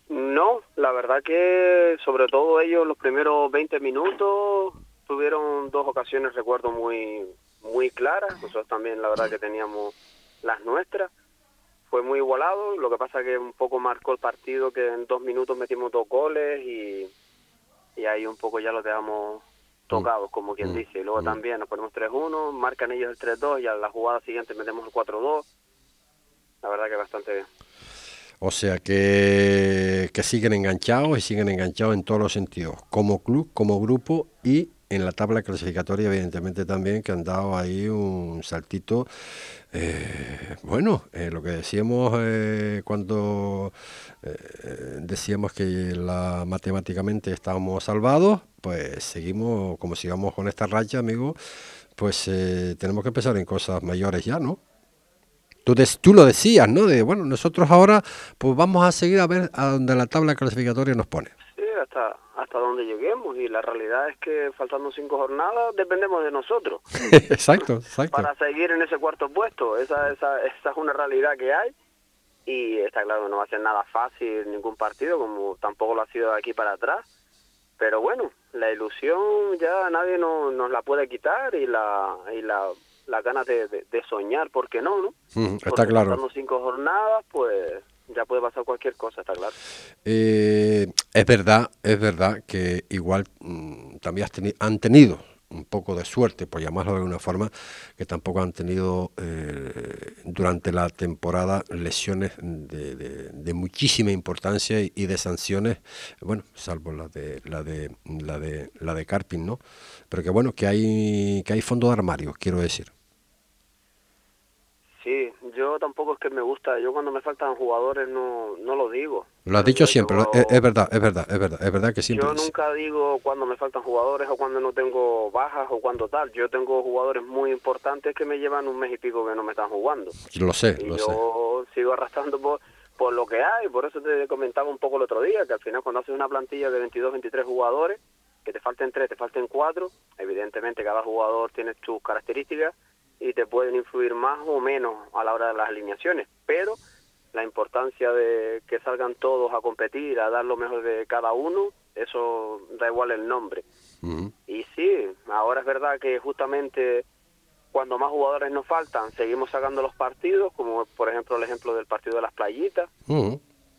No, la verdad que sobre todo ellos los primeros 20 minutos tuvieron dos ocasiones, recuerdo, muy muy claras. Nosotros también, la verdad que teníamos las nuestras. Fue muy igualado, lo que pasa que un poco marcó el partido que en dos minutos metimos dos goles y, y ahí un poco ya lo dejamos tocados, como quien dice. Y luego también nos ponemos 3-1, marcan ellos el 3-2 y a la jugada siguiente metemos el 4-2. La verdad que bastante bien. O sea que, que siguen enganchados y siguen enganchados en todos los sentidos, como club, como grupo y en la tabla clasificatoria evidentemente también que han dado ahí un saltito. eh, bueno, eh, lo que decíamos eh, cuando decíamos que la, matemáticamente estábamos salvados, pues seguimos, como sigamos con esta racha, amigo, pues eh, tenemos que pensar en cosas mayores ya, ¿no? Tú, des- tú lo decías, ¿no? De, bueno, nosotros ahora pues vamos a seguir a ver a donde la tabla clasificatoria nos pone. Sí, hasta, hasta donde lleguemos. Y la realidad es que faltando cinco jornadas dependemos de nosotros exacto, exacto. para seguir en ese cuarto puesto. Esa, esa, esa es una realidad que hay. Y está claro que no va a ser nada fácil ningún partido, como tampoco lo ha sido de aquí para atrás. Pero bueno, la ilusión ya nadie no- nos la puede quitar y la, y la, la ganas de, de- de soñar, ¿por qué no? no? Mm, está Porque claro. cinco jornadas, pues ya puede pasar cualquier cosa, está claro. Eh, es verdad, es verdad que igual mm, también has teni- han tenido un poco de suerte, por llamarlo de alguna forma, que tampoco han tenido eh, durante la temporada lesiones de, de- muchísima importancia y, y de sanciones, bueno, salvo la de la de la de la de Carpin, ¿no? Pero que bueno, que hay que hay fondo de armario, quiero decir. Sí, yo tampoco es que me gusta, yo cuando me faltan jugadores no, no lo digo. Lo has dicho siempre, lo- es, es verdad, es verdad, es verdad, es verdad que siempre. Yo nunca digo cuando me faltan jugadores o cuando no tengo bajas o cuando tal. Yo tengo jugadores muy importantes que me llevan un mes y pico que no me están jugando. Lo sé, y lo sé. yo sigo arrastrando por, por lo que hay. Por eso te comentaba un poco el otro día, que al final cuando haces una plantilla de 22, 23 jugadores, que te falten 3, te falten 4, evidentemente cada jugador tiene sus características y te pueden influir más o menos a la hora de las alineaciones. Pero la importancia de que salgan todos a competir, a dar lo mejor de cada uno, eso da igual el nombre. Y sí, ahora es verdad que justamente cuando más jugadores nos faltan, seguimos sacando los partidos, como por ejemplo el ejemplo del partido de las playitas,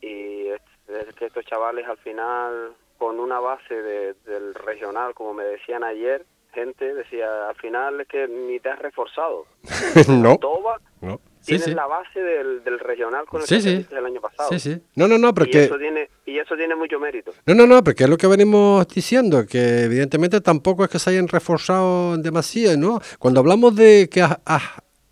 y es, es que estos chavales al final, con una base de- del regional, como me decían ayer, gente decía, al final es que ni te has reforzado. no. Toba no. Sí, tienes sí. la base del, del regional con el Sí, que sí. el año pasado. Sí, sí. No, no, no, y porque... eso tiene y eso tiene mucho mérito. No, no, no, porque es lo que venimos diciendo, que evidentemente tampoco es que se hayan reforzado demasiado, ¿no? Cuando hablamos de que has, has,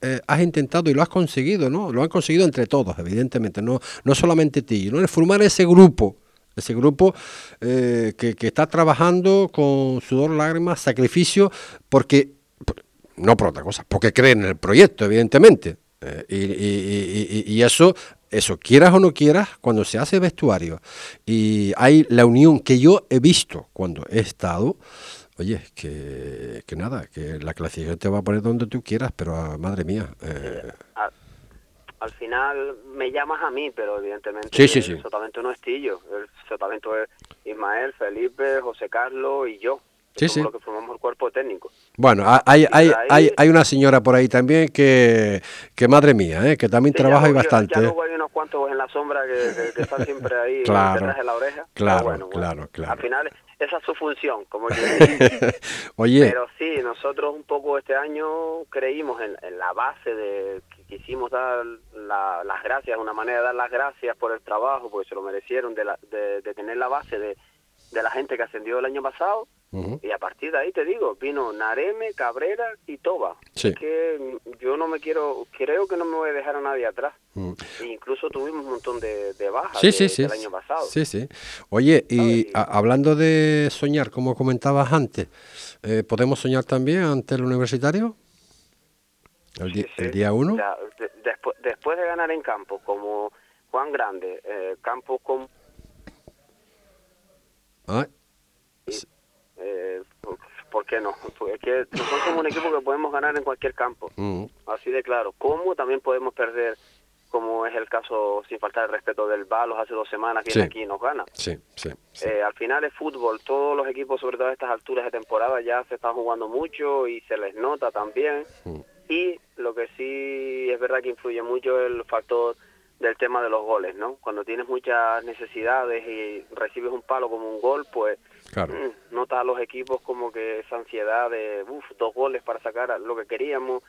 eh, has intentado y lo has conseguido, ¿no? Lo han conseguido entre todos, evidentemente, no, no solamente ti, ¿no? El formar ese grupo, ese grupo eh, que, está trabajando con sudor, lágrimas, sacrificio, porque, por- no por otra cosa, porque creen en el proyecto, evidentemente. Eh, y, y- eso, eso, quieras o no quieras, cuando se hace vestuario y hay la unión que yo he visto cuando he estado, oye, que, que nada, que la clasificación te va a poner donde tú quieras, pero ah, madre mía. eh, Al, al final me llamas a mí, pero evidentemente Sí, sí, sí. el sotavento no es Tillo, el sotavento es Ismael, Felipe, José Carlos y yo. Sí, somos sí. los que formamos el cuerpo técnico. bueno, ha- hay, hay, hay, hay una señora por ahí también que, que madre mía, eh, que también Sí, trabaja y bastante. Ya luego hay unos cuantos en la sombra que, que- que están siempre ahí Claro, detrás de la oreja. claro, bueno, bueno, claro, claro. Al final esa es su función, como yo. Oye, Pero sí, nosotros un poco este año creímos en, en la base de que quisimos dar la- las gracias, una manera de dar las gracias por el trabajo, porque se lo merecieron, de, la- de, de tener la base de, de la gente que ascendió el año pasado. Y a partir de ahí te digo, vino Nareme, Cabrera y Toba. Sí. Que yo no me quiero, creo que no me voy a dejar a nadie atrás. E incluso tuvimos un montón de, de bajas Sí, de- sí, sí. del año pasado. Sí, sí. Oye, y a- hablando de soñar, como comentabas antes, eh, ¿podemos soñar también ante el universitario? El, día uno. O sea, de- después, después de ganar en campo como Juan Grande, eh, campos como Ah, eh, ¿por- ¿por qué no? Porque es que nosotros somos un equipo que podemos ganar en cualquier campo, mm, así de claro. ¿Cómo también podemos perder, como es el caso, sin faltar el respeto del Balos hace dos semanas, viene Sí. aquí y nos gana? sí, sí. Eh, al final es fútbol, todos los equipos, sobre todo a estas alturas de temporada, ya se están jugando mucho y se les nota también. Mm. Y lo que sí es verdad que influye mucho el factor del tema de los goles, ¿no? Cuando tienes muchas necesidades y recibes un palo como un gol, pues Claro. mm, nota a los equipos como que esa ansiedad de, uff, dos goles para sacar lo que queríamos.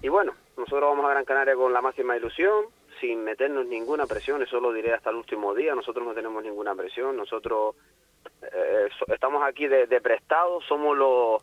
Y bueno, nosotros vamos a Gran Canaria con la máxima ilusión, sin meternos ninguna presión, eso lo diré hasta el último día, nosotros no tenemos ninguna presión, nosotros eh, so- estamos aquí de, de prestado, somos los,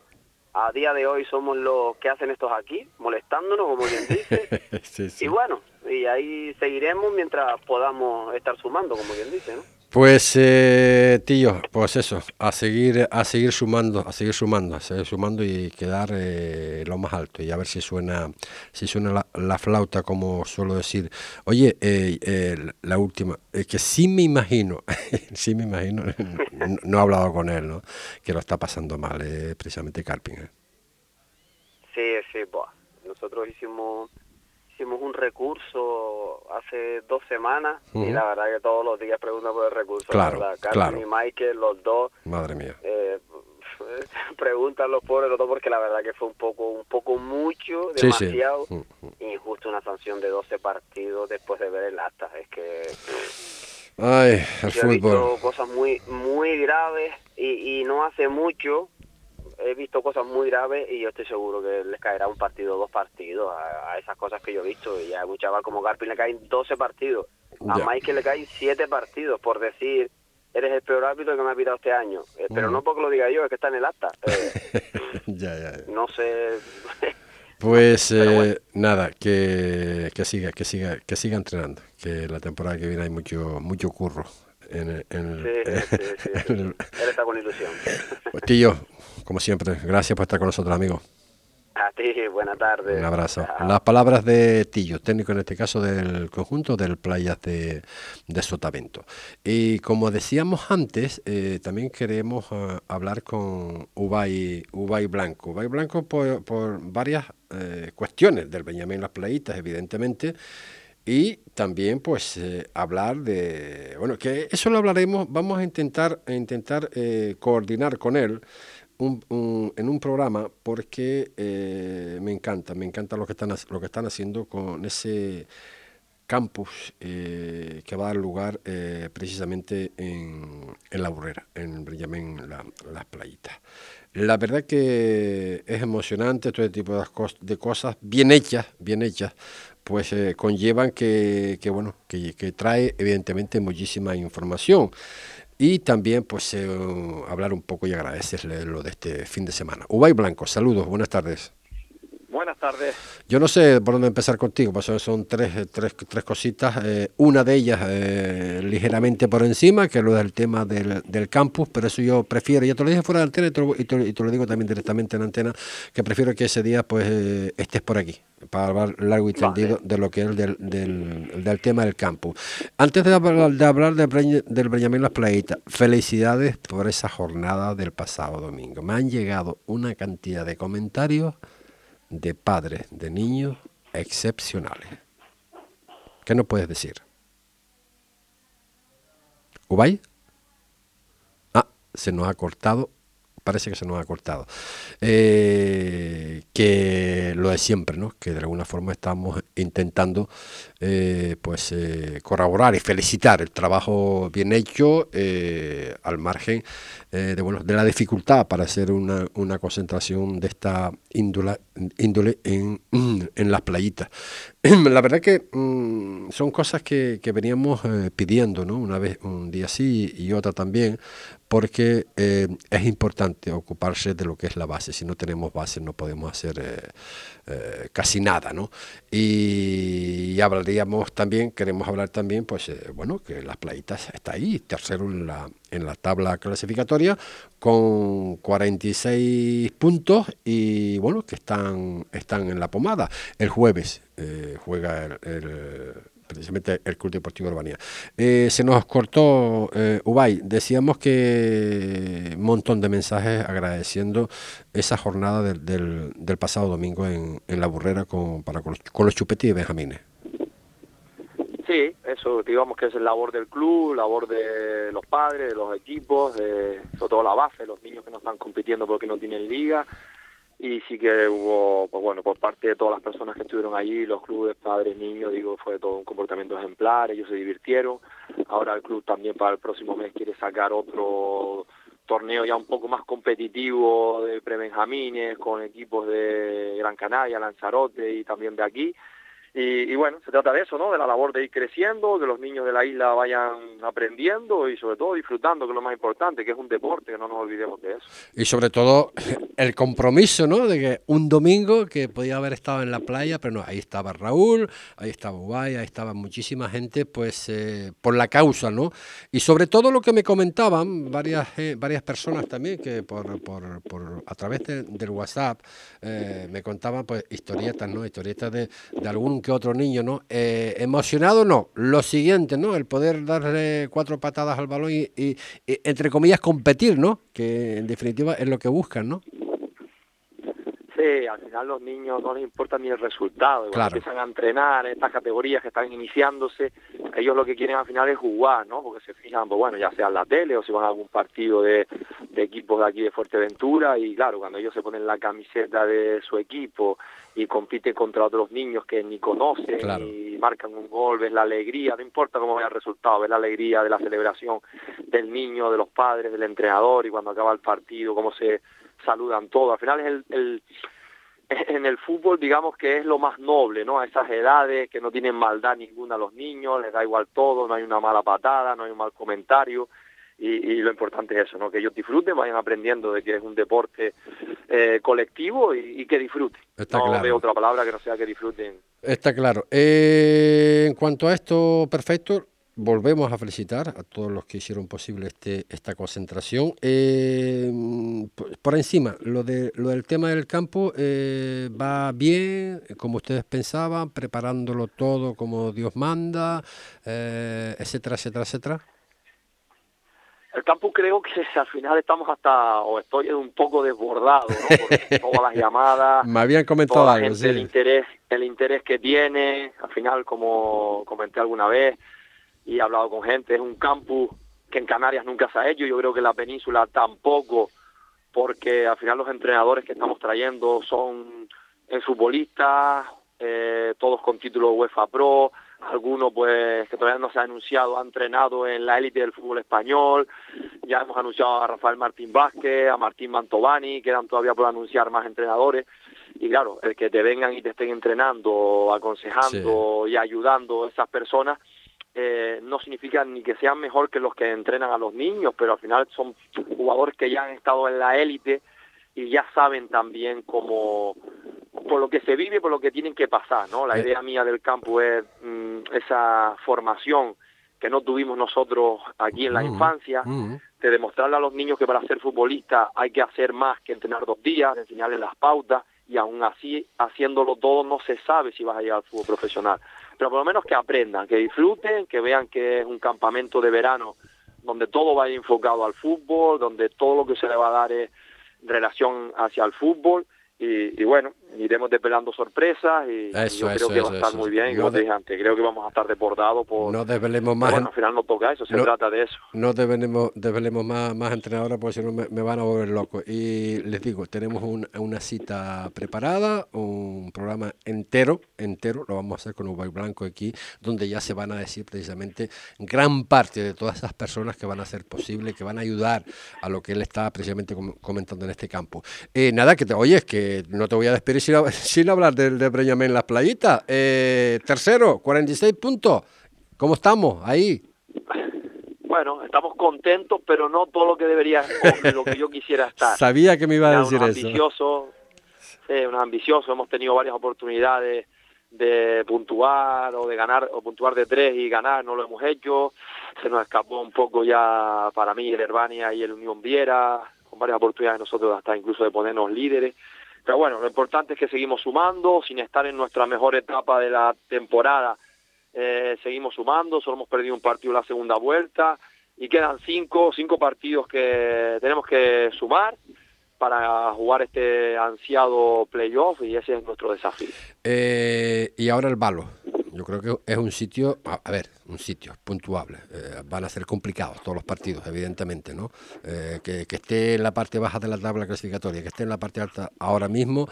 a día de hoy somos los que hacen estos aquí, molestándonos, como bien dice, Sí, sí. y bueno, y ahí seguiremos mientras podamos estar sumando, como bien dice, ¿no? Pues, eh, tío, pues eso, a seguir, a seguir sumando, a seguir sumando, a seguir sumando y quedar eh, lo más alto y a ver si suena, si suena la, la flauta, como suelo decir. Oye, eh, la última, es que sí me imagino, sí me imagino, no, no he hablado con él, ¿no? Que lo está pasando mal, eh, precisamente Carping. ¿eh? Sí, sí, buah. nosotros hicimos hicimos un recurso hace dos semanas y la verdad que todos los días preguntan por el recurso. Claro, la verdad. Carmen claro. y Michael, los dos, Madre mía. eh, preguntan los pobres los dos porque la verdad que fue un poco un poco mucho, Sí, sí. demasiado Mm, injusto una sanción de 12 partidos después de ver el acta. Es que Ay, el yo he visto fútbol. cosas muy muy graves y, y no hace mucho he visto cosas muy graves y yo estoy seguro que les caerá un partido dos partidos a, a esas cosas que yo he visto. Y a un chaval como Garpin le caen 12 partidos. A. Michael le caen 7 partidos por decir eres el peor árbitro que me ha pitado este año. Eh, pero no porque lo diga yo es que está en el acta. Eh, ya, ya, ya. no sé. Pues eh, nada, que, que siga, que siga, que siga entrenando, que la temporada que viene hay mucho, mucho curro en el, en el- sí, sí, sí, sí. en el- él está con ilusión. Pues, tío, como siempre, gracias por estar con nosotros, amigo. a ti buena tarde Un abrazo. Las palabras de Tillo, técnico en este caso del conjunto del Playas de, de Sotavento. Y como decíamos antes, eh, también queremos ah, hablar con Ubay, Ubay Blanco. Ubay Blanco por, por varias eh, cuestiones del Benjamín Las Playitas, evidentemente. Y también, pues, eh, hablar de, bueno, que eso lo hablaremos, vamos a intentar, a intentar eh, coordinar con él en un programa porque eh, me encanta, me encanta lo que están, lo que están haciendo con ese campus eh, que va a dar lugar eh, precisamente en, en, La Burrera, en Benjamín la, Las Playitas. La verdad que es emocionante todo este tipo de, cosas bien hechas, bien hechas, pues conllevan que, bueno, que, trae evidentemente muchísima información y también pues eh, hablar un poco y agradecerle lo de este fin de semana. Ubay Blanco, saludos, buenas tardes. Buenas tardes. Yo no sé por dónde empezar contigo, pues son tres, tres, tres cositas. Eh, una de ellas eh, ligeramente por encima, que es lo del tema del, del, campus, pero eso yo prefiero, ya te lo dije fuera de antena y te, y te, lo digo también directamente en antena, que prefiero que ese día pues eh, estés por aquí, para hablar largo y tendido de lo que es del, del, del, tema del campus. Antes de hablar, de hablar del, del Benjamín Las Playitas, felicidades por esa jornada del pasado domingo. Me han llegado una cantidad de comentarios de padres de niños excepcionales. ¿Qué nos puedes decir? ¿Ubay? Ah, se nos ha cortado. Parece que se nos ha cortado. Eh, que lo de siempre, ¿no? Que de alguna forma estamos intentando eh, pues eh, corroborar y felicitar el trabajo bien hecho al margen de, bueno, de la dificultad para hacer una, una concentración de esta índole, índole en, en, las playitas. La verdad que mm, son cosas que, veníamos pidiendo, ¿no? Una vez, un día sí y otra también, porque es importante ocuparse de lo que es la base. Si no tenemos base no podemos hacer eh, eh, casi nada, ¿no? Y, hablaríamos también, queremos hablar también, pues, eh, bueno, que las playitas está ahí, tercero en la, en la tabla clasificatoria, con 46 puntos y, bueno, que están, están en la pomada. El jueves juega el precisamente el Club Deportivo Urbanía. Eh, se nos cortó, eh, Ubay, decíamos que un montón de mensajes agradeciendo esa jornada del, del, pasado domingo en, en, La Burrera con, para, con, los, chupetis y benjamines. Eso digamos que es el labor del club, labor de los padres, de los equipos, de, sobre todo la base, los niños que no están compitiendo porque no tienen liga, y sí que hubo, pues bueno, por parte de todas las personas que estuvieron allí, los clubes, padres, niños, digo, fue todo un comportamiento ejemplar, ellos se divirtieron. Ahora el club también para el próximo mes quiere sacar otro torneo ya un poco más competitivo de prebenjamines con equipos de Gran Canaria, Lanzarote y también de aquí y, bueno, se trata de eso, ¿no? De la labor de ir creciendo, que los niños de la isla vayan aprendiendo y sobre todo disfrutando, que es lo más importante, que es un deporte, que no nos olvidemos de eso. Y sobre todo el compromiso, ¿no? De que un domingo que podía haber estado en la playa, pero no, ahí estaba Raúl, ahí estaba Ubay, ahí estaba muchísima gente, pues eh, por la causa, ¿no? Y sobre todo lo que me comentaban varias, eh, varias personas también, que por, por, por a través del WhatsApp eh, me contaban pues historietas, ¿no? Historietas de, de algún que otro niño, ¿no? Eh, emocionado no, lo siguiente, ¿no? El poder darle cuatro patadas al balón y, entre comillas, competir, ¿no? Que en definitiva es lo que buscan, ¿no? Al final los niños no les importa ni el resultado, claro. empiezan a entrenar en estas categorías que están iniciándose, ellos lo que quieren al final es jugar, ¿no? Porque se fijan, pues bueno, ya sea en la tele o si van a algún partido de, de equipos de aquí de Fuerteventura y claro, cuando ellos se ponen la camiseta de su equipo y compite contra otros niños que ni conocen y marcan un gol, ves la alegría, no importa cómo vaya el resultado, ves la alegría de la celebración del niño, de los padres, del entrenador y cuando acaba el partido, cómo se saludan todos. Al final es el, el en el fútbol digamos que es lo más noble, ¿no? A esas edades que no tienen maldad ninguna a los niños, les da igual todo, no hay una mala patada, no hay un mal comentario y, lo importante es eso, ¿no? que ellos disfruten, vayan aprendiendo de que es un deporte eh, colectivo y, que disfruten. Está no claro. veo otra palabra que no sea que disfruten. Está claro. Eh, en cuanto a esto, perfecto, volvemos a felicitar a todos los que hicieron posible este, esta concentración. Eh, por encima, lo, de, lo del tema del campo va bien, como ustedes pensaban, preparándolo todo como Dios manda, etcétera, etcétera, etcétera. El campo creo que al final estamos hasta, o estoy un poco desbordado, ¿no? Por todas las llamadas. Me habían comentado algo, sí. El interés, el interés que tiene, al final, como comenté alguna vez, y he hablado con gente, es un campus que en Canarias nunca se ha hecho, yo creo que en la península tampoco, porque al final los entrenadores que estamos trayendo son futbolistas, eh, todos con título UEFA Pro, alguno pues que todavía no se ha anunciado ha entrenado en la élite del fútbol español, ya hemos anunciado a Rafael Martín Vázquez, a Martín Mantovani, quedan todavía por anunciar más entrenadores, y claro, el que te vengan y te estén entrenando, aconsejando y ayudando a esas personas, eh, no significa ni que sean mejor que los que entrenan a los niños, pero al final son jugadores que ya han estado en la élite y ya saben también cómo por lo que se vive, por lo que tienen que pasar, ¿no? La idea mía del campo es mm, esa formación que no tuvimos nosotros aquí en la infancia, de demostrarle a los niños que para ser futbolista hay que hacer más que entrenar dos días, enseñarles las pautas, y aún así, haciéndolo todo, no se sabe si vas a llegar al fútbol profesional. Pero por lo menos que aprendan, que disfruten, que vean que es un campamento de verano donde todo va enfocado al fútbol, donde todo lo que se le va a dar es relación hacia el fútbol y, bueno, iremos desvelando sorpresas y, yo creo que va a estar muy bien. yo dije antes, creo que vamos a estar desbordados por... No desvelemos más... Bueno, al final no toca eso, se trata de eso. No desvelemos, desvelemos más, más entrenadores porque si no me, van a volver loco. Y les digo, tenemos una cita preparada, un programa entero, entero, lo vamos a hacer con Ubay Blanco aquí, donde ya se van a decir precisamente gran parte de todas esas personas que van a hacer posible, que van a ayudar a lo que él está precisamente comentando en este campo. Eh, nada, que te oyes, que no te voy a despedir sin, hablar del de Breñamén en las playitas. Eh, tercero, 46 puntos. ¿Cómo estamos ahí? Bueno, estamos contentos, pero no todo lo que debería, lo que yo quisiera estar. Sabía que me iba a decir eso. Ambicioso, un ambicioso, hemos tenido varias oportunidades de puntuar o de ganar o puntuar de tres y ganar, no lo hemos hecho. Se nos escapó un poco ya para mí el Herbania y el Unión Viera, con varias oportunidades nosotros hasta incluso de ponernos líderes. Pero bueno, lo importante es que seguimos sumando, sin estar en nuestra mejor etapa de la temporada, eh, seguimos sumando, solo hemos perdido un partido en la segunda vuelta y quedan cinco, cinco partidos que tenemos que sumar para jugar este ansiado playoff y ese es nuestro desafío. Eh, y ahora el balo. Yo creo que es un sitio, a, ver, un sitio puntuable. Eh, van a ser complicados todos los partidos, evidentemente, ¿no? Eh, que, esté en la parte baja de la tabla clasificatoria, que esté en la parte alta ahora mismo,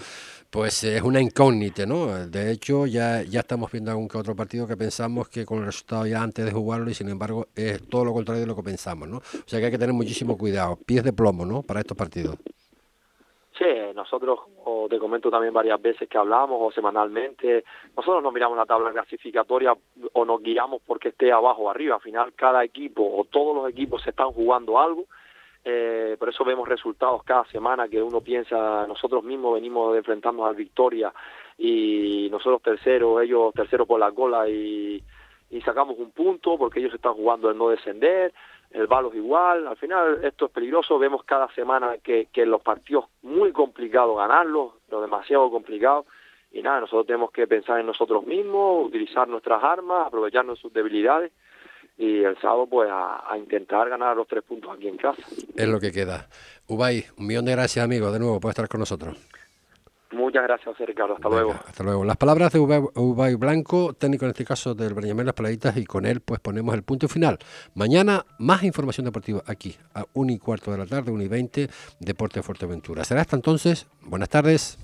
pues es una incógnita, ¿no? De hecho, ya, ya estamos viendo algún que otro partido que pensamos que con el resultado ya antes de jugarlo y sin embargo es todo lo contrario de lo que pensamos, ¿no? O sea que hay que tener muchísimo cuidado, pies de plomo, ¿no? Para estos partidos. Sí, nosotros, o te comento también varias veces que hablamos, o semanalmente, nosotros no miramos la tabla clasificatoria o nos guiamos porque esté abajo o arriba. Al final, cada equipo o todos los equipos se están jugando algo. Eh, por eso vemos resultados cada semana que uno piensa, nosotros mismos venimos de enfrentarnos a Victoria y nosotros tercero, ellos tercero por la cola y, y sacamos un punto porque ellos están jugando el no descender el balo es igual, al final esto es peligroso, vemos cada semana que, que los partidos muy complicados ganarlos, lo demasiado complicado, y nada, nosotros tenemos que pensar en nosotros mismos, utilizar nuestras armas, aprovecharnos sus debilidades, y el sábado pues a, intentar ganar los tres puntos aquí en casa. Es lo que queda. Ubay, un millón de gracias amigo de nuevo por estar con nosotros. Muchas gracias, José Ricardo. Hasta luego. Hasta luego. Las palabras de Ubay Blanco, técnico en este caso del Breñamén Las Pladitas, y con él pues ponemos el punto final. Mañana más información deportiva aquí, a 1 y cuarto de la tarde, 1 y 20, Deporte Fuerteventura. Será hasta entonces. Buenas tardes.